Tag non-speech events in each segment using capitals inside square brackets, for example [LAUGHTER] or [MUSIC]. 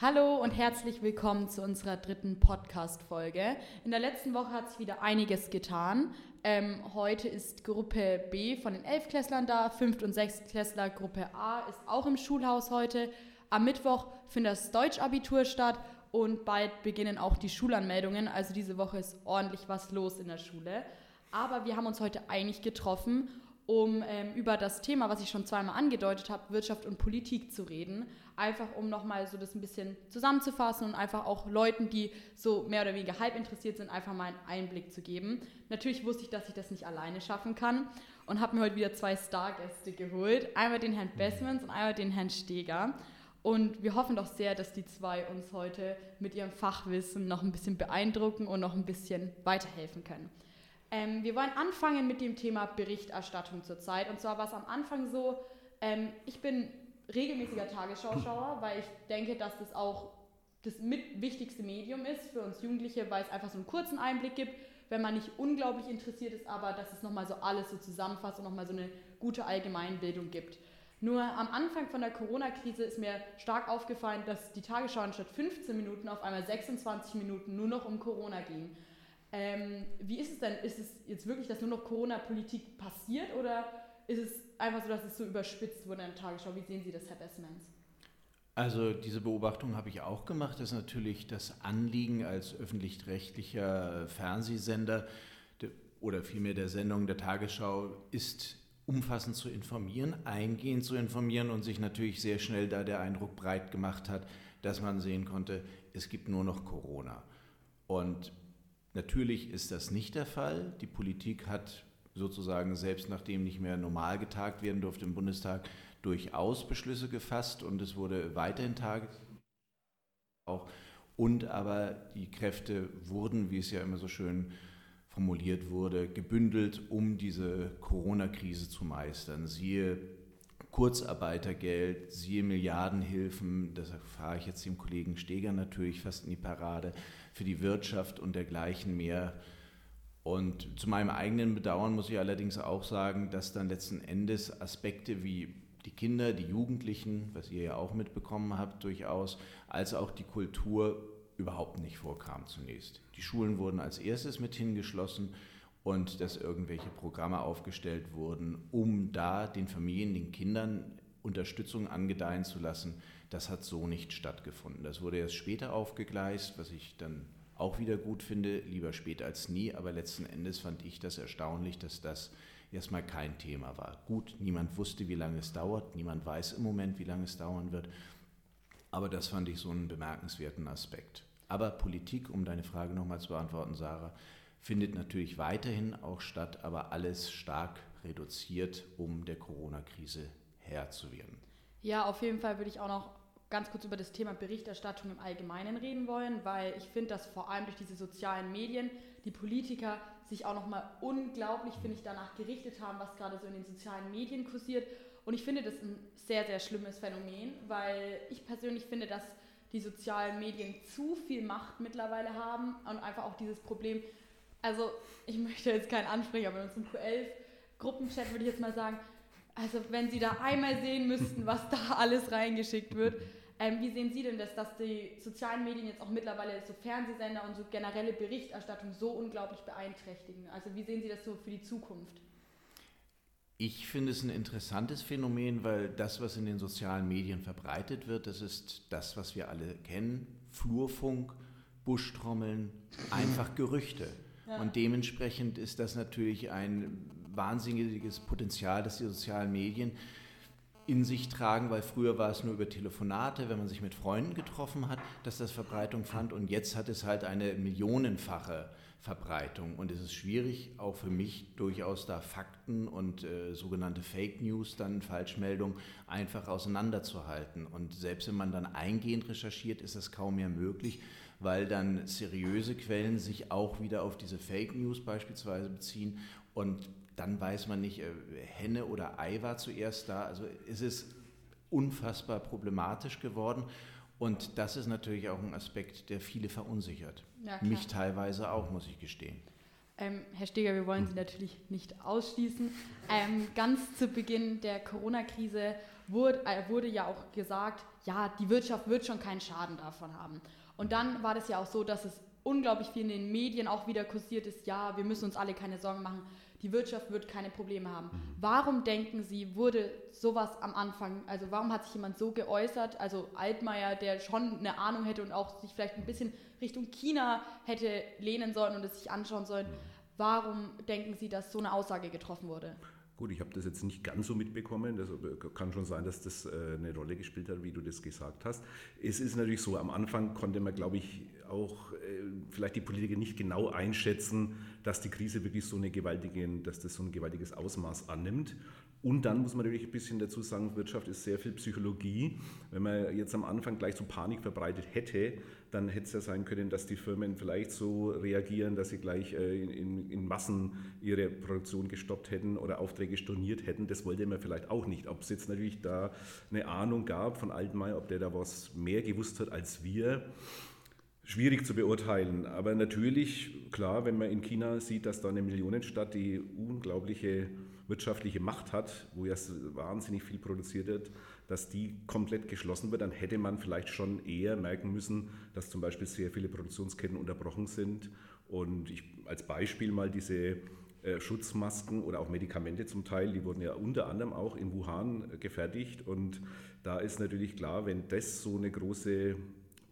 Hallo und herzlich willkommen zu unserer dritten Podcast-Folge. In der letzten Woche hat sich wieder einiges getan. Ähm, heute ist Gruppe B von den Elfklässlern da, Fünft- und Sechstklässler Gruppe A ist auch im Schulhaus heute. Am Mittwoch findet das Deutschabitur statt und bald beginnen auch die Schulanmeldungen. Also diese Woche ist ordentlich was los in der Schule. Aber wir haben uns heute eigentlich getroffen, um ähm, über das Thema, was ich schon zweimal angedeutet habe, Wirtschaft und Politik zu reden. Einfach um nochmal so das ein bisschen zusammenzufassen und einfach auch Leuten, die so mehr oder weniger halb interessiert sind, einfach mal einen Einblick zu geben. Natürlich wusste ich, dass ich das nicht alleine schaffen kann und habe mir heute wieder zwei Stargäste geholt. Einmal den Herrn Bessmans und einmal den Herrn Steger. Und wir hoffen doch sehr, dass die zwei uns heute mit ihrem Fachwissen noch ein bisschen beeindrucken und noch ein bisschen weiterhelfen können. Ähm, wir wollen anfangen mit dem Thema Berichterstattung zurzeit. Und zwar war es am Anfang so, ähm, ich bin regelmäßiger Tagesschauschauer, weil ich denke, dass das auch das mit wichtigste Medium ist für uns Jugendliche, weil es einfach so einen kurzen Einblick gibt, wenn man nicht unglaublich interessiert ist, aber dass es nochmal so alles so zusammenfasst und nochmal so eine gute Allgemeinbildung gibt. Nur am Anfang von der Corona-Krise ist mir stark aufgefallen, dass die Tagesschau anstatt 15 Minuten auf einmal 26 Minuten nur noch um Corona ging. Ähm, wie ist es denn? Ist es jetzt wirklich, dass nur noch Corona-Politik passiert oder ist es einfach so, dass es so überspitzt wurde in der Tagesschau? Wie sehen Sie das, Herr Bessmans? Also diese Beobachtung habe ich auch gemacht. Das ist natürlich das Anliegen als öffentlich-rechtlicher Fernsehsender oder vielmehr der Sendung der Tagesschau ist umfassend zu informieren, eingehend zu informieren und sich natürlich sehr schnell da der Eindruck breit gemacht hat, dass man sehen konnte, es gibt nur noch Corona. Und Natürlich ist das nicht der Fall. Die Politik hat sozusagen, selbst nachdem nicht mehr normal getagt werden durfte im Bundestag, durchaus Beschlüsse gefasst und es wurde weiterhin Tage auch. Und aber die Kräfte wurden, wie es ja immer so schön formuliert wurde, gebündelt, um diese Corona-Krise zu meistern. Siehe Kurzarbeitergeld, siehe Milliardenhilfen, das erfahre ich jetzt dem Kollegen Steger natürlich fast in die Parade, für die Wirtschaft und dergleichen mehr. Und zu meinem eigenen Bedauern muss ich allerdings auch sagen, dass dann letzten Endes Aspekte wie die Kinder, die Jugendlichen, was ihr ja auch mitbekommen habt durchaus, als auch die Kultur überhaupt nicht vorkam zunächst. Die Schulen wurden als erstes mit hingeschlossen und dass irgendwelche Programme aufgestellt wurden, um da den Familien, den Kindern Unterstützung angedeihen zu lassen, das hat so nicht stattgefunden. Das wurde erst später aufgegleist, was ich dann auch wieder gut finde, lieber spät als nie, aber letzten Endes fand ich das erstaunlich, dass das erstmal kein Thema war. Gut, niemand wusste, wie lange es dauert, niemand weiß im Moment, wie lange es dauern wird, aber das fand ich so einen bemerkenswerten Aspekt. Aber Politik, um deine Frage nochmal zu beantworten, Sarah, findet natürlich weiterhin auch statt, aber alles stark reduziert, um der Corona-Krise Herr zu werden. Ja, auf jeden Fall würde ich auch noch ganz kurz über das Thema Berichterstattung im Allgemeinen reden wollen, weil ich finde, dass vor allem durch diese sozialen Medien die Politiker sich auch nochmal unglaublich, finde ich, danach gerichtet haben, was gerade so in den sozialen Medien kursiert. Und ich finde das ein sehr, sehr schlimmes Phänomen, weil ich persönlich finde, dass die sozialen Medien zu viel Macht mittlerweile haben und einfach auch dieses Problem, also ich möchte jetzt keinen ansprechen, aber in unserem Q11-Gruppenchat würde ich jetzt mal sagen, also wenn Sie da einmal sehen müssten, was da alles reingeschickt wird. Ähm, wie sehen Sie denn das, dass die sozialen Medien jetzt auch mittlerweile so Fernsehsender und so generelle Berichterstattung so unglaublich beeinträchtigen? Also wie sehen Sie das so für die Zukunft? Ich finde es ein interessantes Phänomen, weil das, was in den sozialen Medien verbreitet wird, das ist das, was wir alle kennen. Flurfunk, Buschtrommeln, einfach Gerüchte. Und dementsprechend ist das natürlich ein wahnsinniges Potenzial, das die sozialen Medien in sich tragen, weil früher war es nur über Telefonate, wenn man sich mit Freunden getroffen hat, dass das Verbreitung fand. Und jetzt hat es halt eine millionenfache Verbreitung. Und es ist schwierig, auch für mich durchaus da Fakten und äh, sogenannte Fake News, dann Falschmeldungen, einfach auseinanderzuhalten. Und selbst wenn man dann eingehend recherchiert, ist das kaum mehr möglich, weil dann seriöse Quellen sich auch wieder auf diese Fake News beispielsweise beziehen und dann weiß man nicht, äh, Henne oder Ei war zuerst da. Also es ist unfassbar problematisch geworden. Und das ist natürlich auch ein Aspekt, der viele verunsichert. Ja, Mich teilweise auch, muss ich gestehen. Ähm, Herr Steger, wir wollen Sie natürlich nicht ausschließen. Ähm, ganz zu Beginn der Corona-Krise wurde, äh, wurde ja auch gesagt, ja, die Wirtschaft wird schon keinen Schaden davon haben. Und dann war das ja auch so, dass es unglaublich viel in den Medien auch wieder kursiert ist, ja, wir müssen uns alle keine Sorgen machen, die Wirtschaft wird keine Probleme haben. Mhm. Warum denken Sie, wurde sowas am Anfang, also warum hat sich jemand so geäußert, also Altmaier, der schon eine Ahnung hätte und auch sich vielleicht ein bisschen Richtung China hätte lehnen sollen und es sich anschauen sollen, mhm. warum denken Sie, dass so eine Aussage getroffen wurde? Gut, ich habe das jetzt nicht ganz so mitbekommen. Das kann schon sein, dass das äh, eine Rolle gespielt hat, wie du das gesagt hast. Es ist natürlich so, am Anfang konnte man, glaube ich, auch äh, vielleicht die Politiker nicht genau einschätzen, dass die Krise wirklich so eine gewaltige, dass das so ein gewaltiges Ausmaß annimmt. Und dann muss man natürlich ein bisschen dazu sagen, Wirtschaft ist sehr viel Psychologie. Wenn man jetzt am Anfang gleich so Panik verbreitet hätte, dann hätte es ja sein können, dass die Firmen vielleicht so reagieren, dass sie gleich äh, in, in, Massen ihre Produktion gestoppt hätten oder Aufträge storniert hätten. Das wollte man vielleicht auch nicht. Ob es jetzt natürlich da eine Ahnung gab von Altmaier, ob der da was mehr gewusst hat als wir, schwierig zu beurteilen. Aber natürlich, klar, wenn man in China sieht, dass da eine Millionenstadt die unglaubliche wirtschaftliche Macht hat, wo ja wahnsinnig viel produziert wird, dass die komplett geschlossen wird, dann hätte man vielleicht schon eher merken müssen, dass zum Beispiel sehr viele Produktionsketten unterbrochen sind. Und ich, als Beispiel mal diese äh, Schutzmasken oder auch Medikamente zum Teil, die wurden ja unter anderem auch in Wuhan gefertigt. Und da ist natürlich klar, wenn das so eine große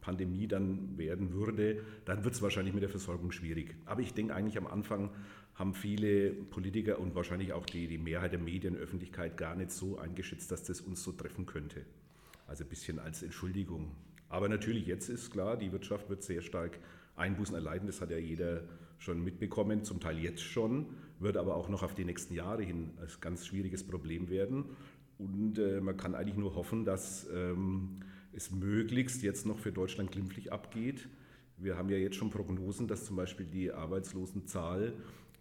Pandemie dann werden würde, dann wird es wahrscheinlich mit der Versorgung schwierig. Aber ich denke eigentlich am Anfang haben viele Politiker und wahrscheinlich auch die, die Mehrheit der Medienöffentlichkeit gar nicht so eingeschätzt, dass das uns so treffen könnte. Also ein bisschen als Entschuldigung. Aber natürlich, jetzt ist klar, die Wirtschaft wird sehr stark Einbußen erleiden. Das hat ja jeder schon mitbekommen, zum Teil jetzt schon, wird aber auch noch auf die nächsten Jahre hin ein ganz schwieriges Problem werden. Und äh, man kann eigentlich nur hoffen, dass ähm, es möglichst jetzt noch für Deutschland glimpflich abgeht. Wir haben ja jetzt schon Prognosen, dass zum Beispiel die Arbeitslosenzahl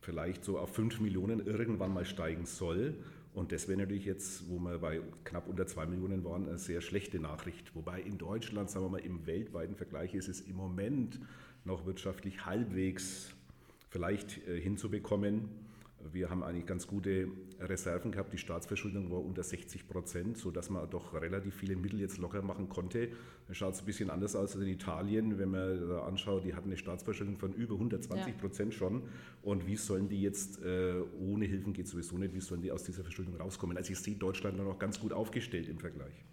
vielleicht so auf 5 Millionen irgendwann mal steigen soll. Und das wäre natürlich jetzt, wo wir bei knapp unter 2 Millionen waren, eine sehr schlechte Nachricht. Wobei in Deutschland, sagen wir mal, im weltweiten Vergleich ist es im Moment noch wirtschaftlich halbwegs vielleicht äh, hinzubekommen. Wir haben eigentlich ganz gute Reserven gehabt. Die Staatsverschuldung war unter 60 Prozent, sodass man doch relativ viele Mittel jetzt locker machen konnte. Da schaut es ein bisschen anders aus als in Italien. Wenn man da anschaut, die hatten eine Staatsverschuldung von über 120 Prozent ja. schon. Und wie sollen die jetzt, äh, ohne Hilfen geht sowieso nicht, wie sollen die aus dieser Verschuldung rauskommen? Also ich sehe Deutschland noch ganz gut aufgestellt im Vergleich.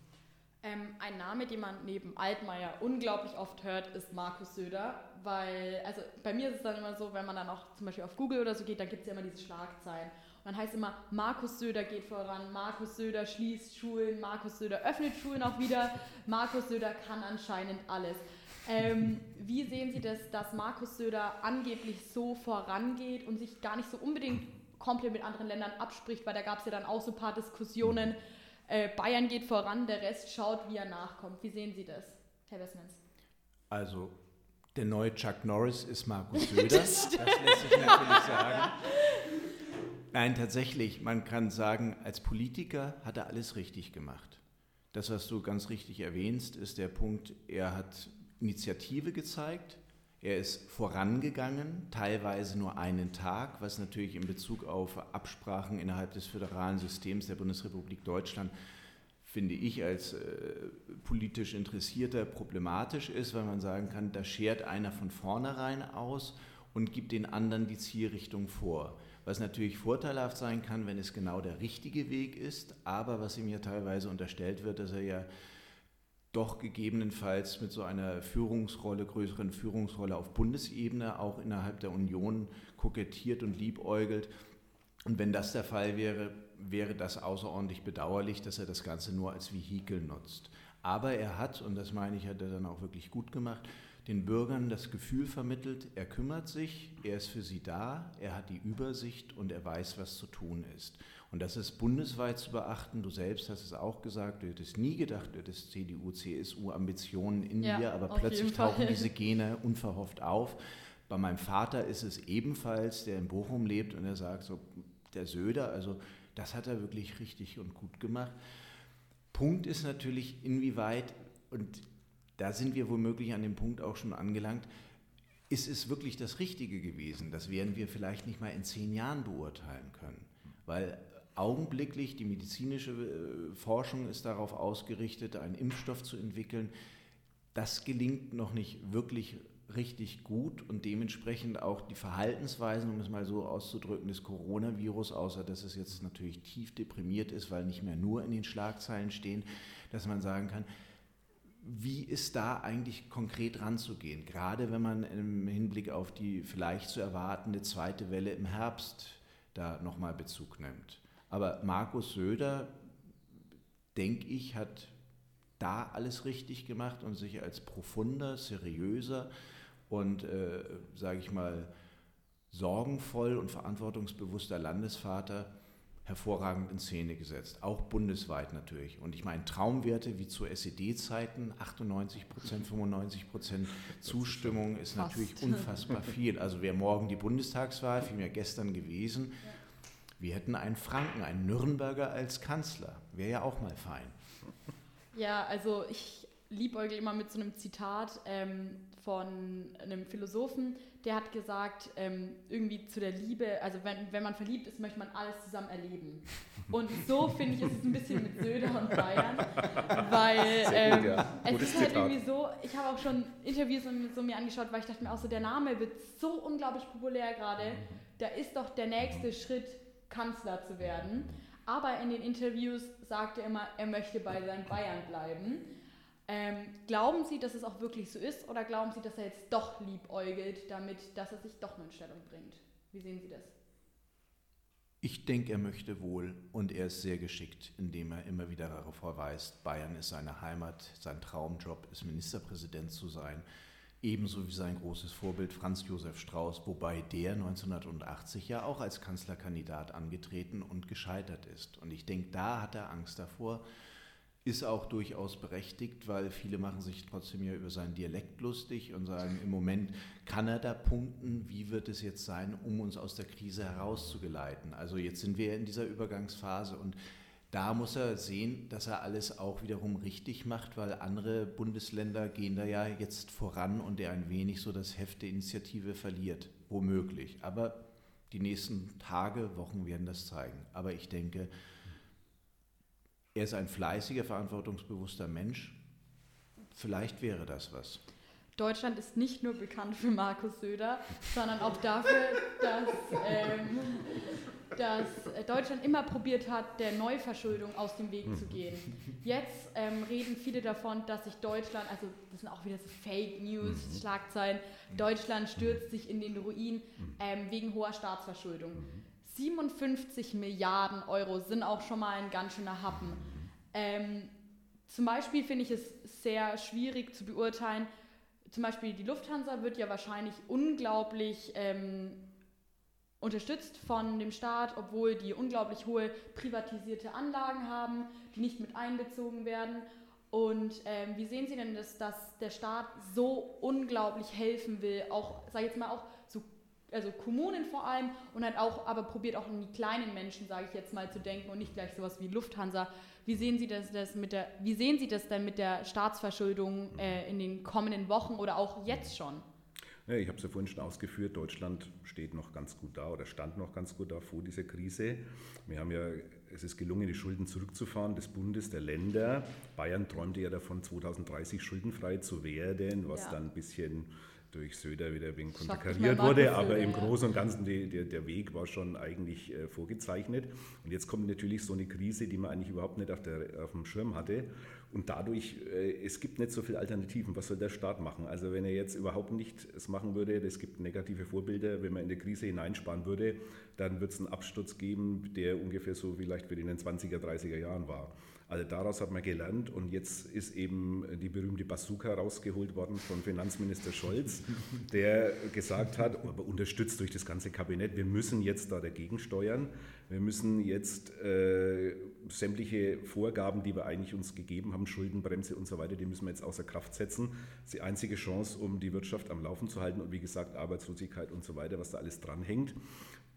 Ähm, ein Name, den man neben Altmaier unglaublich oft hört, ist Markus Söder, weil, also bei mir ist es dann immer so, wenn man dann auch zum Beispiel auf Google oder so geht, dann gibt es ja immer diese Schlagzeilen. Und dann heißt immer, Markus Söder geht voran, Markus Söder schließt Schulen, Markus Söder öffnet Schulen auch wieder, Markus Söder kann anscheinend alles. Ähm, wie sehen Sie das, dass Markus Söder angeblich so vorangeht und sich gar nicht so unbedingt komplett mit anderen Ländern abspricht, weil da gab es ja dann auch so ein paar Diskussionen, äh, Bayern geht voran, der Rest schaut, wie er nachkommt. Wie sehen Sie das, Herr Westmans? Also, der neue Chuck Norris ist Markus [LAUGHS] Söder. das, das lässt sich natürlich sagen. Nein, tatsächlich, man kann sagen, als Politiker hat er alles richtig gemacht. Das, was du ganz richtig erwähnst, ist der Punkt, er hat Initiative gezeigt, er ist vorangegangen, teilweise nur einen Tag, was natürlich in Bezug auf Absprachen innerhalb des föderalen Systems der Bundesrepublik Deutschland, finde ich, als äh, politisch Interessierter problematisch ist, weil man sagen kann, da schert einer von vornherein aus und gibt den anderen die Zielrichtung vor. Was natürlich vorteilhaft sein kann, wenn es genau der richtige Weg ist, aber was ihm ja teilweise unterstellt wird, dass er ja doch gegebenenfalls mit so einer Führungsrolle, größeren Führungsrolle auf Bundesebene auch innerhalb der Union kokettiert und liebäugelt. Und wenn das der Fall wäre, wäre das außerordentlich bedauerlich, dass er das Ganze nur als Vehikel nutzt. Aber er hat, und das meine ich, hat er dann auch wirklich gut gemacht, den Bürgern das Gefühl vermittelt, er kümmert sich, er ist für sie da, er hat die Übersicht und er weiß, was zu tun ist. Und das ist bundesweit zu beachten. Du selbst hast es auch gesagt, du hättest nie gedacht, du hättest CDU, CSU Ambitionen in ja, dir, aber plötzlich tauchen diese Gene unverhofft auf. Bei meinem Vater ist es ebenfalls, der in Bochum lebt und er sagt so, der Söder, also das hat er wirklich richtig und gut gemacht. Punkt ist natürlich, inwieweit, und da sind wir womöglich an dem Punkt auch schon angelangt, ist es wirklich das Richtige gewesen? Das werden wir vielleicht nicht mal in zehn Jahren beurteilen können, weil augenblicklich die medizinische äh, Forschung ist darauf ausgerichtet, einen Impfstoff zu entwickeln. Das gelingt noch nicht wirklich richtig gut und dementsprechend auch die Verhaltensweisen, um es mal so auszudrücken, des Coronavirus, außer dass es jetzt natürlich tief deprimiert ist, weil nicht mehr nur in den Schlagzeilen stehen, dass man sagen kann, wie ist da eigentlich konkret ranzugehen, gerade wenn man im Hinblick auf die vielleicht zu erwartende zweite Welle im Herbst da nochmal Bezug nimmt. Aber Markus Söder, denke ich, hat da alles richtig gemacht und sich als profunder, seriöser und, äh, sage ich mal, sorgenvoll und verantwortungsbewusster Landesvater hervorragend in Szene gesetzt, auch bundesweit natürlich. Und ich meine, Traumwerte wie zu SED-Zeiten, 98 Prozent, 95 Prozent Zustimmung ist Fast. natürlich unfassbar viel. Also wäre morgen die Bundestagswahl, vielmehr gestern gewesen, ja. Wir hätten einen Franken, einen Nürnberger als Kanzler. Wäre ja auch mal fein. Ja, also ich liebäugle immer mit so einem Zitat ähm, von einem Philosophen, der hat gesagt, ähm, irgendwie zu der Liebe, also wenn, wenn man verliebt ist, möchte man alles zusammen erleben. Und so finde ich, ist es ein bisschen mit Söder und Bayern, weil ähm, gut, ja. es ist halt Zitat. irgendwie so, ich habe auch schon Interviews so mir angeschaut, weil ich dachte mir auch so, der Name wird so unglaublich populär gerade, mhm. da ist doch der nächste mhm. Schritt, Kanzler zu werden. Aber in den Interviews sagt er immer, er möchte bei seinen Bayern bleiben. Ähm, glauben Sie, dass es auch wirklich so ist oder glauben Sie, dass er jetzt doch liebäugelt damit, dass er sich doch in Stellung bringt? Wie sehen Sie das? Ich denke, er möchte wohl und er ist sehr geschickt, indem er immer wieder darauf verweist, Bayern ist seine Heimat, sein Traumjob ist Ministerpräsident zu sein, ebenso wie sein großes Vorbild Franz Josef Strauß, wobei der 1980 ja auch als Kanzlerkandidat angetreten und gescheitert ist. Und ich denke, da hat er Angst davor, ist auch durchaus berechtigt, weil viele machen sich trotzdem ja über seinen Dialekt lustig und sagen, im Moment kann er da punkten, wie wird es jetzt sein, um uns aus der Krise herauszugeleiten. Also jetzt sind wir in dieser Übergangsphase und da muss er sehen, dass er alles auch wiederum richtig macht, weil andere Bundesländer gehen da ja jetzt voran und er ein wenig so das Heft der Initiative verliert, womöglich. Aber die nächsten Tage, Wochen werden das zeigen. Aber ich denke, er ist ein fleißiger, verantwortungsbewusster Mensch. Vielleicht wäre das was. Deutschland ist nicht nur bekannt für Markus Söder, sondern auch dafür, dass, ähm, dass Deutschland immer probiert hat, der Neuverschuldung aus dem Weg zu gehen. [LAUGHS] Jetzt ähm, reden viele davon, dass sich Deutschland, also das sind auch wieder so Fake News, mhm. Schlagzeilen, Deutschland stürzt sich in den Ruin ähm, wegen hoher Staatsverschuldung. 57 Milliarden Euro sind auch schon mal ein ganz schöner Happen. Ähm, zum Beispiel finde ich es sehr schwierig zu beurteilen. Zum Beispiel die Lufthansa wird ja wahrscheinlich unglaublich ähm, unterstützt von dem Staat, obwohl die unglaublich hohe privatisierte Anlagen haben, die nicht mit einbezogen werden. Und ähm, wie sehen Sie denn, dass, dass der Staat so unglaublich helfen will, auch, sage ich jetzt mal, auch also Kommunen vor allem und halt auch, aber probiert auch an die kleinen Menschen, sage ich jetzt mal, zu denken und nicht gleich sowas wie Lufthansa. Wie sehen Sie das, das mit der, wie sehen Sie das denn mit der Staatsverschuldung äh, in den kommenden Wochen oder auch jetzt schon? Ich habe es ja vorhin schon ausgeführt, Deutschland steht noch ganz gut da oder stand noch ganz gut da vor dieser Krise. Wir haben ja, es ist gelungen, die Schulden zurückzufahren des Bundes, der Länder. Bayern träumte ja davon, 2030 schuldenfrei zu werden, was ja. dann ein bisschen durch Söder wieder ein wenig konterkariert wurde, aber im Großen und Ganzen die, der, der Weg war schon eigentlich äh, vorgezeichnet. Und jetzt kommt natürlich so eine Krise, die man eigentlich überhaupt nicht auf, der, auf dem Schirm hatte. Und dadurch, äh, es gibt nicht so viele Alternativen. Was soll der Staat machen? Also wenn er jetzt überhaupt nicht es machen würde, es gibt negative Vorbilder, wenn man in die Krise hineinsparen würde, dann wird es einen Absturz geben, der ungefähr so vielleicht wie in den 20er, 30er Jahren war. Also daraus hat man gelernt und jetzt ist eben die berühmte Bazooka rausgeholt worden von Finanzminister Scholz, der gesagt hat, aber unterstützt durch das ganze Kabinett, wir müssen jetzt da dagegen steuern, wir müssen jetzt äh, sämtliche Vorgaben, die wir eigentlich uns gegeben haben, Schuldenbremse und so weiter, die müssen wir jetzt außer Kraft setzen. Das ist die einzige Chance, um die Wirtschaft am Laufen zu halten und wie gesagt Arbeitslosigkeit und so weiter, was da alles dranhängt.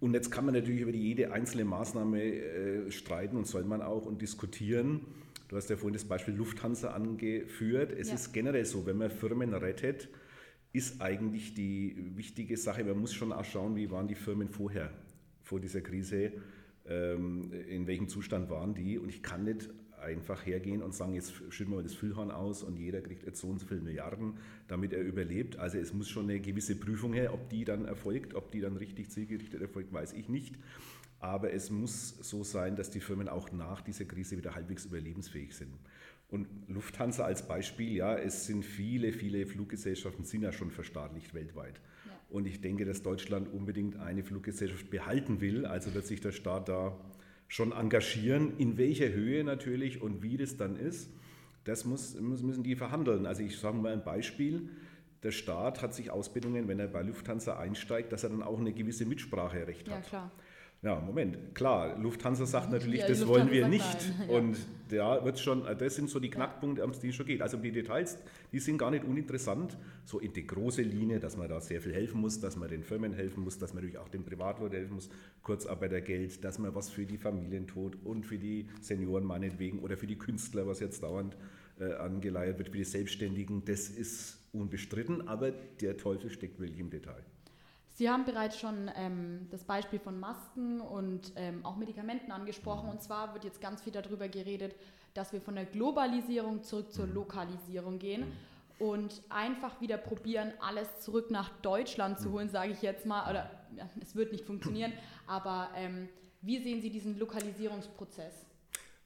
Und jetzt kann man natürlich über jede einzelne Maßnahme äh, streiten und soll man auch und diskutieren. Du hast ja vorhin das Beispiel Lufthansa angeführt. Es ja. ist generell so, wenn man Firmen rettet, ist eigentlich die wichtige Sache. Man muss schon auch schauen, wie waren die Firmen vorher, vor dieser Krise, in welchem Zustand waren die. Und ich kann nicht einfach hergehen und sagen, jetzt schütten wir das Füllhorn aus und jeder kriegt jetzt so und so viele Milliarden, damit er überlebt. Also es muss schon eine gewisse Prüfung her, ob die dann erfolgt, ob die dann richtig zielgerichtet erfolgt, weiß ich nicht. Aber es muss so sein, dass die Firmen auch nach dieser Krise wieder halbwegs überlebensfähig sind. Und Lufthansa als Beispiel, ja, es sind viele, viele Fluggesellschaften, sind ja schon verstaatlicht weltweit. Ja. Und ich denke, dass Deutschland unbedingt eine Fluggesellschaft behalten will. Also wird sich der Staat da schon engagieren. In welcher Höhe natürlich und wie das dann ist, das muss, müssen die verhandeln. Also ich sage mal ein Beispiel. Der Staat hat sich Ausbildungen, wenn er bei Lufthansa einsteigt, dass er dann auch eine gewisse Mitspracherecht hat. Ja, klar. Ja, Moment, klar, Lufthansa sagt natürlich, ja, das Lufthansa wollen wir nicht. Ja. Und da wird schon, das sind so die Knackpunkte, um die es schon geht. Also die Details, die sind gar nicht uninteressant. So in die große Linie, dass man da sehr viel helfen muss, dass man den Firmen helfen muss, dass man natürlich auch den Privatleuten helfen muss, Kurzarbeitergeld, dass man was für die Familien tut und für die Senioren meinetwegen oder für die Künstler, was jetzt dauernd äh, angeleiert wird, für die Selbstständigen, das ist unbestritten, aber der Teufel steckt wirklich im Detail. Sie haben bereits schon ähm, das Beispiel von Masken und ähm, auch Medikamenten angesprochen. Und zwar wird jetzt ganz viel darüber geredet, dass wir von der Globalisierung zurück zur Lokalisierung gehen und einfach wieder probieren, alles zurück nach Deutschland zu holen, sage ich jetzt mal. Oder ja, es wird nicht funktionieren, aber ähm, wie sehen Sie diesen Lokalisierungsprozess?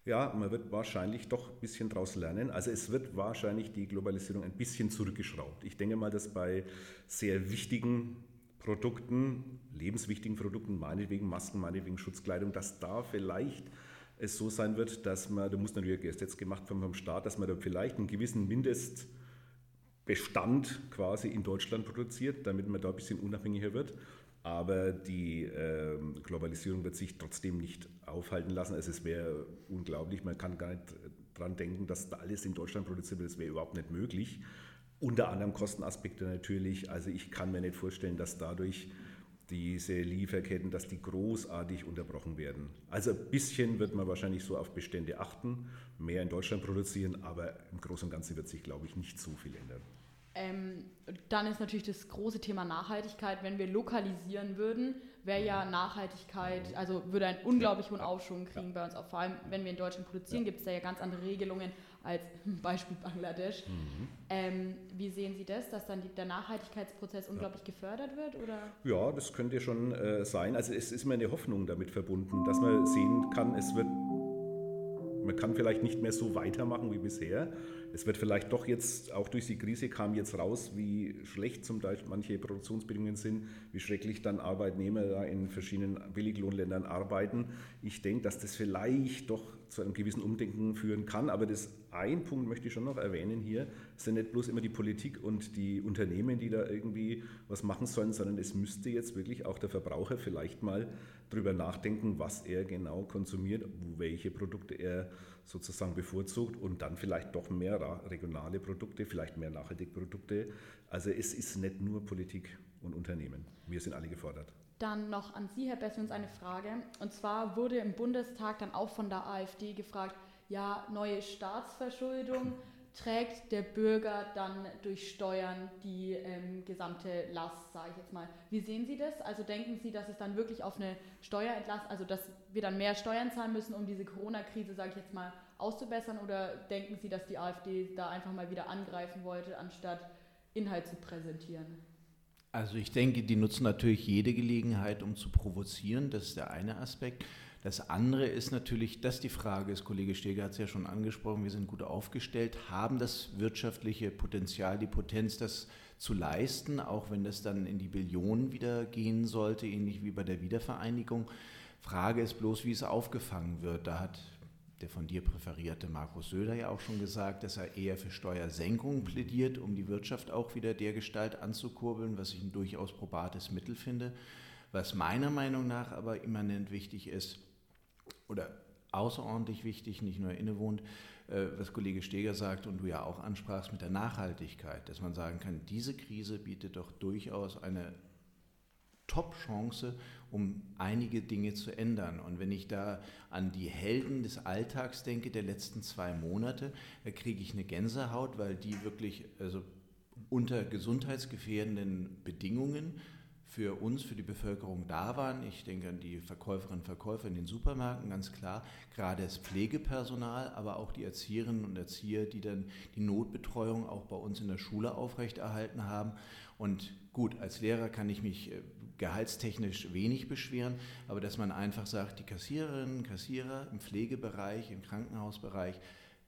Ja, man wird wahrscheinlich doch ein bisschen daraus lernen. Also es wird wahrscheinlich die Globalisierung ein bisschen zurückgeschraubt. Ich denke mal, dass bei sehr wichtigen Produkten, lebenswichtigen Produkten, meinetwegen Masken, meinetwegen Schutzkleidung, dass da vielleicht es so sein wird, dass man, da muss natürlich erst jetzt gemacht vom, vom Staat, dass man da vielleicht einen gewissen Mindestbestand quasi in Deutschland produziert, damit man da ein bisschen unabhängiger wird. Aber die äh, Globalisierung wird sich trotzdem nicht aufhalten lassen. Also es wäre unglaublich, man kann gar nicht daran denken, dass da alles in Deutschland produziert wird. Das wäre überhaupt nicht möglich. Unter anderem Kostenaspekte natürlich. Also ich kann mir nicht vorstellen, dass dadurch diese Lieferketten, dass die großartig unterbrochen werden. Also ein bisschen wird man wahrscheinlich so auf Bestände achten, mehr in Deutschland produzieren, aber im Großen und Ganzen wird sich, glaube ich, nicht so viel ändern. Ähm, dann ist natürlich das große Thema Nachhaltigkeit. Wenn wir lokalisieren würden, wäre ja Nachhaltigkeit, also würde einen unglaublich hohen Aufschwung kriegen bei uns. Auch vor allem, wenn wir in Deutschland produzieren, gibt es da ja ganz andere Regelungen als [LAUGHS] Beispiel Bangladesch. Mhm. Ähm, wie sehen Sie das, dass dann die, der Nachhaltigkeitsprozess unglaublich ja. gefördert wird? Oder? Ja, das könnte schon äh, sein. Also es ist mir eine Hoffnung damit verbunden, dass man sehen kann, es wird, man kann vielleicht nicht mehr so weitermachen wie bisher. Es wird vielleicht doch jetzt, auch durch die Krise kam jetzt raus, wie schlecht zum Teil manche Produktionsbedingungen sind, wie schrecklich dann Arbeitnehmer da in verschiedenen Billiglohnländern arbeiten. Ich denke, dass das vielleicht doch zu einem gewissen Umdenken führen kann. Aber das ein Punkt möchte ich schon noch erwähnen hier, sind nicht bloß immer die Politik und die Unternehmen, die da irgendwie was machen sollen, sondern es müsste jetzt wirklich auch der Verbraucher vielleicht mal drüber nachdenken, was er genau konsumiert, welche Produkte er sozusagen bevorzugt und dann vielleicht doch mehr regionale Produkte, vielleicht mehr nachhaltige Produkte. Also es ist nicht nur Politik und Unternehmen. Wir sind alle gefordert. Dann noch an Sie, Herr Bessens, eine Frage. Und zwar wurde im Bundestag dann auch von der AfD gefragt, ja, neue Staatsverschuldung, trägt der Bürger dann durch Steuern die ähm, gesamte Last, sage ich jetzt mal. Wie sehen Sie das? Also denken Sie, dass es dann wirklich auf eine Steuerentlastung, also dass wir dann mehr Steuern zahlen müssen, um diese Corona-Krise, sage ich jetzt mal, auszubessern? Oder denken Sie, dass die AfD da einfach mal wieder angreifen wollte, anstatt Inhalt zu präsentieren? Also ich denke, die nutzen natürlich jede Gelegenheit, um zu provozieren. Das ist der eine Aspekt. Das andere ist natürlich, dass die Frage ist, Kollege Steger hat es ja schon angesprochen, wir sind gut aufgestellt, haben das wirtschaftliche Potenzial, die Potenz, das zu leisten, auch wenn das dann in die Billionen wieder gehen sollte, ähnlich wie bei der Wiedervereinigung. Frage ist bloß, wie es aufgefangen wird. Da hat der von dir präferierte Markus Söder ja auch schon gesagt, dass er eher für Steuersenkungen plädiert, um die Wirtschaft auch wieder der Gestalt anzukurbeln, was ich ein durchaus probates Mittel finde. Was meiner Meinung nach aber immanent wichtig ist oder außerordentlich wichtig, nicht nur innewohnt, äh, was Kollege Steger sagt und du ja auch ansprachst mit der Nachhaltigkeit, dass man sagen kann, diese Krise bietet doch durchaus eine Top-Chance, um einige Dinge zu ändern. Und wenn ich da an die Helden des Alltags denke, der letzten zwei Monate, da kriege ich eine Gänsehaut, weil die wirklich also unter gesundheitsgefährdenden Bedingungen für uns, für die Bevölkerung da waren. Ich denke an die Verkäuferinnen und Verkäufer in den Supermärkten, ganz klar. Gerade das Pflegepersonal, aber auch die Erzieherinnen und Erzieher, die dann die Notbetreuung auch bei uns in der Schule aufrechterhalten haben. Und gut, als Lehrer kann ich mich äh, gehaltstechnisch wenig beschweren, aber dass man einfach sagt, die Kassiererinnen, Kassierer im Pflegebereich, im Krankenhausbereich,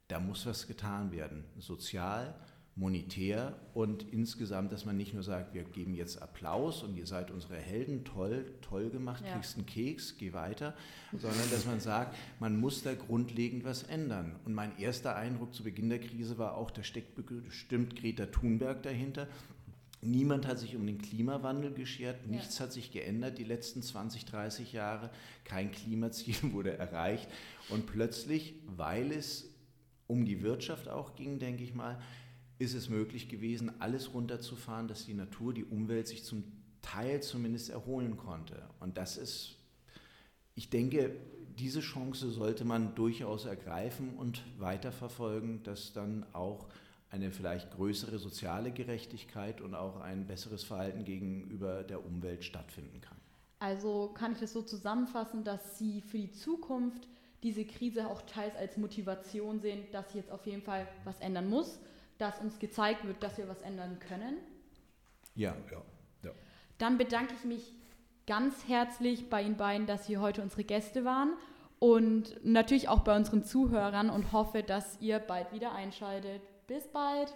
da muss was getan werden. Sozial, monetär und insgesamt, dass man nicht nur sagt, wir geben jetzt Applaus und ihr seid unsere Helden, toll, toll gemacht, ja. kriegst einen Keks, geh weiter, sondern dass man sagt, man muss da grundlegend was ändern. Und mein erster Eindruck zu Beginn der Krise war auch, da steckt bestimmt Greta Thunberg dahinter. Niemand hat sich um den Klimawandel geschert, nichts ja. hat sich geändert die letzten 20, 30 Jahre, kein Klimaziel [LAUGHS] wurde erreicht. Und plötzlich, weil es um die Wirtschaft auch ging, denke ich mal, ist es möglich gewesen, alles runterzufahren, dass die Natur, die Umwelt sich zum Teil zumindest erholen konnte. Und das ist, ich denke, diese Chance sollte man durchaus ergreifen und weiterverfolgen, dass dann auch eine vielleicht größere soziale Gerechtigkeit und auch ein besseres Verhalten gegenüber der Umwelt stattfinden kann. Also kann ich das so zusammenfassen, dass Sie für die Zukunft diese Krise auch teils als Motivation sehen, dass sich jetzt auf jeden Fall was ändern muss dass uns gezeigt wird, dass wir was ändern können. Ja, ja, ja. Dann bedanke ich mich ganz herzlich bei Ihnen beiden, dass Sie heute unsere Gäste waren und natürlich auch bei unseren Zuhörern und hoffe, dass ihr bald wieder einschaltet. Bis bald!